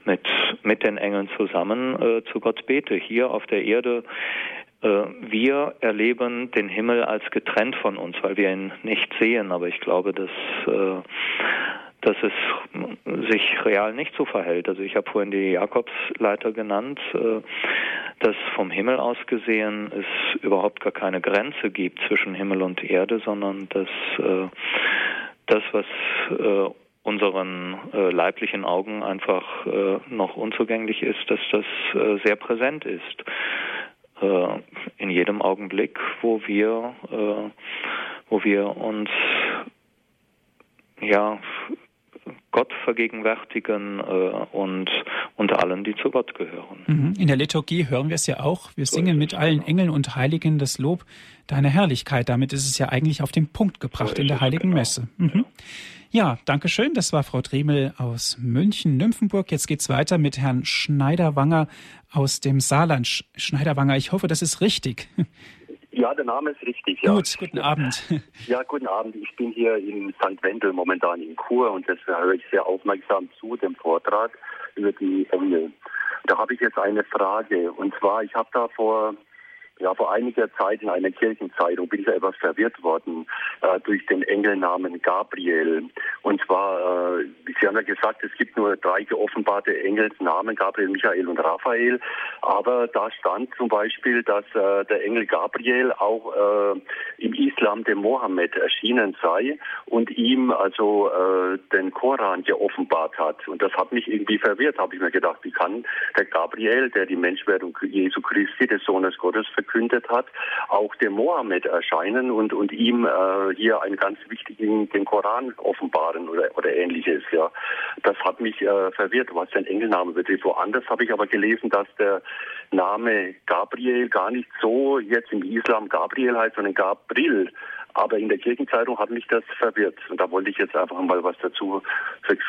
mit, mit den Engeln zusammen äh, zu Gott bete. Hier auf der Erde äh, wir erleben den Himmel als getrennt von uns, weil wir ihn nicht sehen. Aber ich glaube, dass, äh, dass es sich real nicht so verhält. Also ich habe vorhin die Jakobsleiter genannt, äh, dass vom Himmel aus gesehen es überhaupt gar keine Grenze gibt zwischen Himmel und Erde, sondern dass das, was unseren äh, leiblichen Augen einfach äh, noch unzugänglich ist, dass das äh, sehr präsent ist. Äh, in jedem Augenblick, wo wir, äh, wo wir uns ja Gott vergegenwärtigen äh, und unter allen, die zu Gott gehören. Mhm. In der Liturgie hören wir es ja auch. Wir singen mit allen genau. Engeln und Heiligen das Lob deiner Herrlichkeit. Damit ist es ja eigentlich auf den Punkt gebracht in der Heiligen genau. Messe. Mhm. Ja. Danke schön. Das war Frau Dremel aus München-Nymphenburg. Jetzt geht's weiter mit Herrn Schneiderwanger aus dem Saarland. Schneiderwanger, ich hoffe, das ist richtig. Ja, der Name ist richtig. Ja. Gut, guten Abend. Ja, guten Abend. Ich bin hier in St. Wendel momentan in Chur und das höre ich sehr aufmerksam zu, dem Vortrag über die Engel. Da habe ich jetzt eine Frage. Und zwar, ich habe da vor Ja, vor einiger Zeit in einer Kirchenzeitung bin ich ja etwas verwirrt worden äh, durch den Engelnamen Gabriel. Und zwar, äh, Sie haben ja gesagt, es gibt nur drei geoffenbarte Engelsnamen, Gabriel, Michael und Raphael. Aber da stand zum Beispiel, dass äh, der Engel Gabriel auch äh, im Islam dem Mohammed erschienen sei und ihm also äh, den Koran geoffenbart hat. Und das hat mich irgendwie verwirrt, habe ich mir gedacht, wie kann der Gabriel, der die Menschwerdung Jesu Christi, des Sohnes Gottes, verkündet hat, auch dem Mohammed erscheinen und, und ihm äh, hier einen ganz wichtigen, den Koran offenbaren oder, oder ähnliches. Ja, Das hat mich äh, verwirrt, was den Engelname betrifft. Woanders habe ich aber gelesen, dass der Name Gabriel gar nicht so jetzt im Islam Gabriel heißt, sondern Gabriel. Aber in der Kirchenzeitung hat mich das verwirrt. Und da wollte ich jetzt einfach mal was dazu,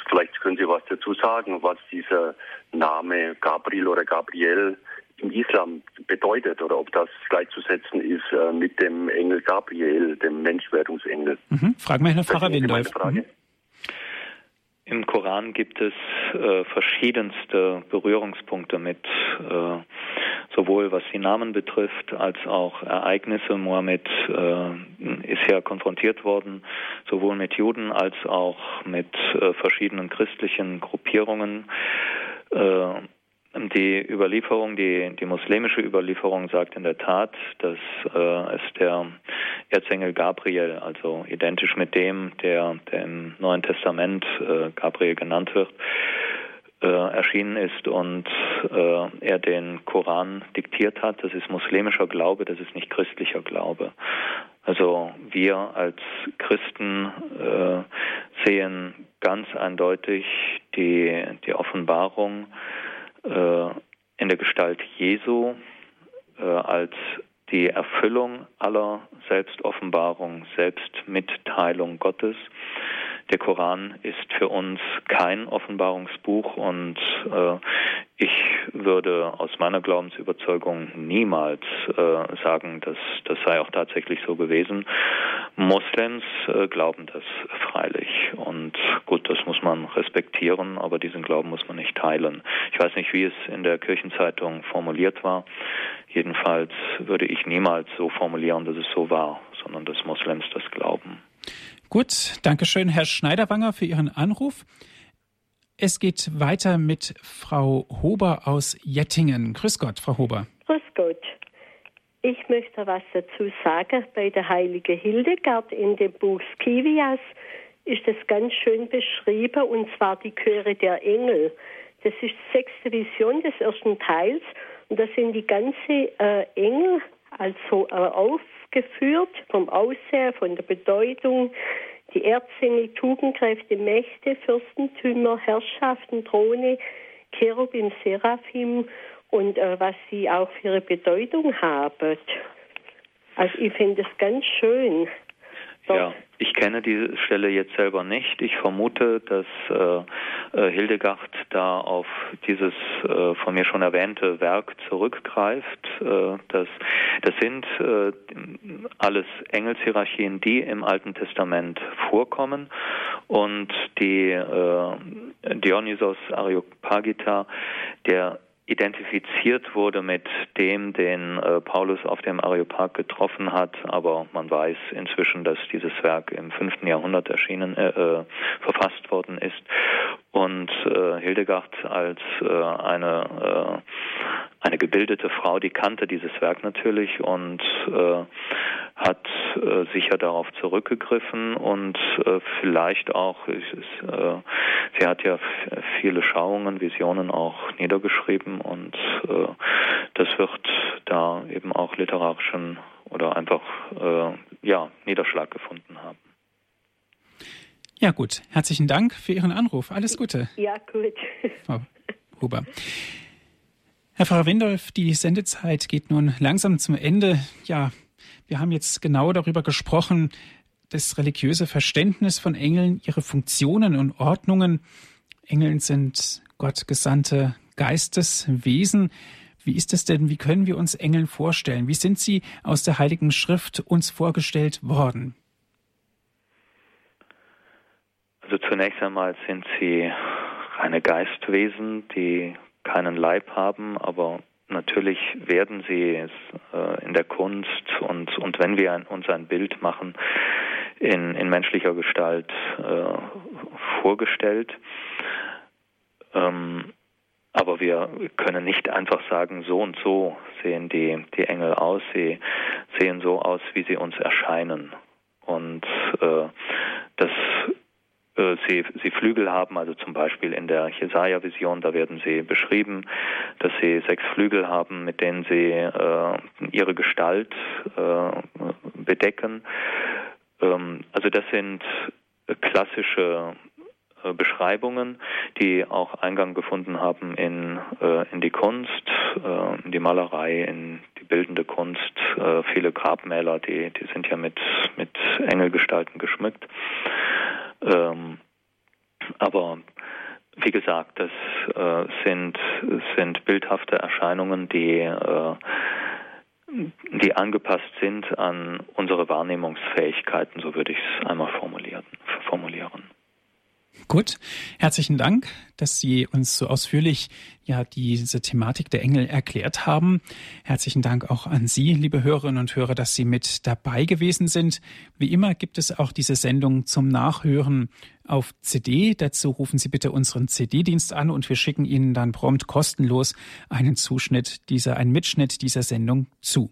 vielleicht können Sie was dazu sagen, was dieser Name Gabriel oder Gabriel im Islam bedeutet oder ob das gleichzusetzen ist äh, mit dem Engel Gabriel, dem Menschwerdungsengel. Mhm. Fragen wir Herrn Pfarrer Windolf. Mhm. Im Koran gibt es äh, verschiedenste Berührungspunkte mit äh, sowohl was die Namen betrifft als auch Ereignisse. Mohammed äh, ist ja konfrontiert worden, sowohl mit Juden als auch mit äh, verschiedenen christlichen Gruppierungen. Die Überlieferung, die, die muslimische Überlieferung sagt in der Tat, dass äh, es der Erzengel Gabriel, also identisch mit dem, der, der im Neuen Testament äh, Gabriel genannt wird, äh, erschienen ist und äh, er den Koran diktiert hat. Das ist muslimischer Glaube, das ist nicht christlicher Glaube. Also wir als Christen äh, sehen ganz eindeutig die, die Offenbarung in der Gestalt Jesu äh, als die Erfüllung aller Selbstoffenbarung, Selbstmitteilung Gottes. Der Koran ist für uns kein Offenbarungsbuch und äh, ich würde aus meiner Glaubensüberzeugung niemals äh, sagen, dass das sei auch tatsächlich so gewesen. Moslems äh, glauben das freilich und gut, das muss man respektieren, aber diesen Glauben muss man nicht teilen. Ich weiß nicht, wie es in der Kirchenzeitung formuliert war. Jedenfalls würde ich niemals so formulieren, dass es so war, sondern dass Moslems das glauben. Gut, danke schön, Herr Schneiderwanger, für Ihren Anruf. Es geht weiter mit Frau Hober aus Jettingen. Grüß Gott, Frau Hober. Grüß Gott. Ich möchte was dazu sagen. Bei der heiligen Hildegard in dem Buch Skivias ist das ganz schön beschrieben, und zwar die Chöre der Engel. Das ist die sechste Vision des ersten Teils, und da sind die ganzen äh, Engel also äh, auf geführt, vom Aussehen, von der Bedeutung, die Erzengel, Tugendkräfte, Mächte, Fürstentümer, Herrschaften, Throne, Cherubim, Seraphim und äh, was sie auch für ihre Bedeutung haben. Also ich finde es ganz schön. Doch. Ja, ich kenne diese Stelle jetzt selber nicht. Ich vermute, dass äh, äh, Hildegard da auf dieses äh, von mir schon erwähnte Werk zurückgreift. Äh, das, das sind äh, alles Engelshierarchien, die im Alten Testament vorkommen und die äh, Dionysos Areopagita, der identifiziert wurde mit dem, den äh, Paulus auf dem Areopag getroffen hat, aber man weiß inzwischen, dass dieses Werk im fünften Jahrhundert erschienen, äh, äh, verfasst worden ist. Und äh, Hildegard als eine eine gebildete Frau, die kannte dieses Werk natürlich und äh, hat äh, sicher darauf zurückgegriffen und äh, vielleicht auch, ist, äh, sie hat ja viele Schauungen, Visionen auch niedergeschrieben und äh, das wird da eben auch literarischen oder einfach äh, ja Niederschlag gefunden haben. Ja gut, herzlichen Dank für Ihren Anruf. Alles Gute. Ja gut. Frau Huber. Herr Pfarrer Windolf, die Sendezeit geht nun langsam zum Ende. Ja, wir haben jetzt genau darüber gesprochen, das religiöse Verständnis von Engeln, ihre Funktionen und Ordnungen. Engeln sind Gott gesandte Geisteswesen. Wie ist es denn, wie können wir uns Engeln vorstellen? Wie sind sie aus der Heiligen Schrift uns vorgestellt worden? Also zunächst einmal sind sie reine Geistwesen, die keinen Leib haben, aber natürlich werden sie äh, in der Kunst und, und wenn wir ein, uns ein Bild machen, in, in menschlicher Gestalt äh, vorgestellt. Ähm, aber wir können nicht einfach sagen, so und so sehen die, die Engel aus. Sie sehen so aus, wie sie uns erscheinen. Und äh, dass äh, sie, sie Flügel haben, also zum Beispiel in der Jesaja-Vision, da werden sie beschrieben, dass sie sechs Flügel haben, mit denen sie äh, ihre Gestalt äh, bedecken. Ähm, also das sind klassische äh, Beschreibungen, die auch Eingang gefunden haben in, äh, in die Kunst, äh, in die Malerei, in die bildende Kunst. Äh, viele Grabmäler, die, die sind ja mit, mit Engelgestalten geschmückt. Ähm, aber wie gesagt, das äh, sind, sind bildhafte Erscheinungen, die äh, die angepasst sind an unsere Wahrnehmungsfähigkeiten, so würde ich es einmal formulieren. formulieren. Gut, herzlichen Dank, dass Sie uns so ausführlich ja diese Thematik der Engel erklärt haben. Herzlichen Dank auch an Sie, liebe Hörerinnen und Hörer, dass Sie mit dabei gewesen sind. Wie immer gibt es auch diese Sendung zum Nachhören auf CD. Dazu rufen Sie bitte unseren CD-Dienst an und wir schicken Ihnen dann prompt kostenlos einen Zuschnitt dieser, einen Mitschnitt dieser Sendung zu.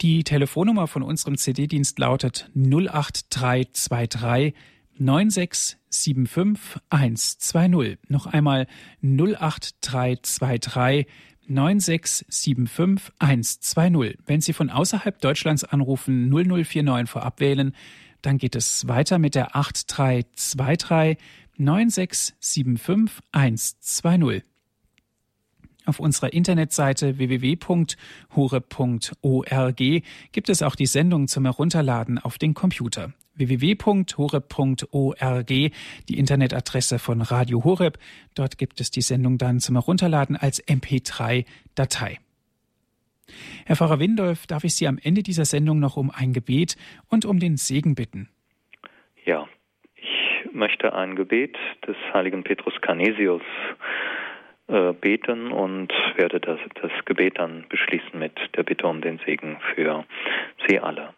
Die Telefonnummer von unserem CD-Dienst lautet 08323 9675120. Noch einmal 08323 9675120. Wenn Sie von außerhalb Deutschlands anrufen, 0049 vorab wählen, dann geht es weiter mit der 8323 9675120. Auf unserer Internetseite www.hore.org gibt es auch die Sendung zum Herunterladen auf den Computer www.horeb.org, die Internetadresse von Radio Horeb. Dort gibt es die Sendung dann zum Herunterladen als MP3-Datei. Herr Pfarrer Windolf, darf ich Sie am Ende dieser Sendung noch um ein Gebet und um den Segen bitten? Ja, ich möchte ein Gebet des heiligen Petrus Canesius äh, beten und werde das, das Gebet dann beschließen mit der Bitte um den Segen für Sie alle.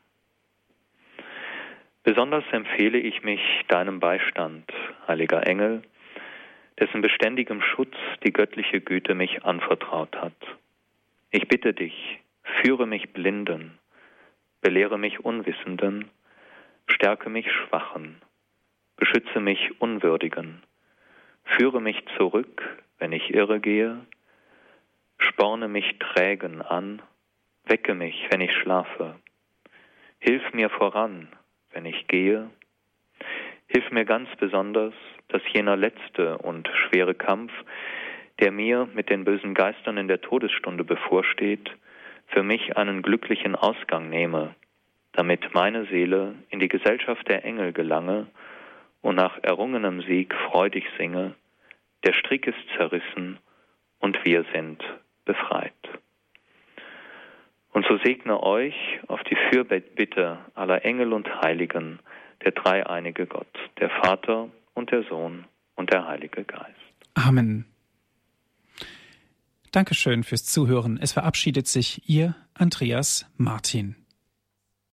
Besonders empfehle ich mich deinem Beistand, heiliger Engel, dessen beständigem Schutz die göttliche Güte mich anvertraut hat. Ich bitte dich, führe mich Blinden, belehre mich Unwissenden, stärke mich Schwachen, beschütze mich Unwürdigen, führe mich zurück, wenn ich irre gehe, sporne mich Trägen an, wecke mich, wenn ich schlafe, hilf mir voran, wenn ich gehe. Hilf mir ganz besonders, dass jener letzte und schwere Kampf, der mir mit den bösen Geistern in der Todesstunde bevorsteht, für mich einen glücklichen Ausgang nehme, damit meine Seele in die Gesellschaft der Engel gelange und nach errungenem Sieg freudig singe, der Strick ist zerrissen und wir sind befreit. Und so segne euch auf die Fürbitte aller Engel und Heiligen der dreieinige Gott, der Vater und der Sohn und der Heilige Geist. Amen. Dankeschön fürs Zuhören. Es verabschiedet sich Ihr Andreas Martin.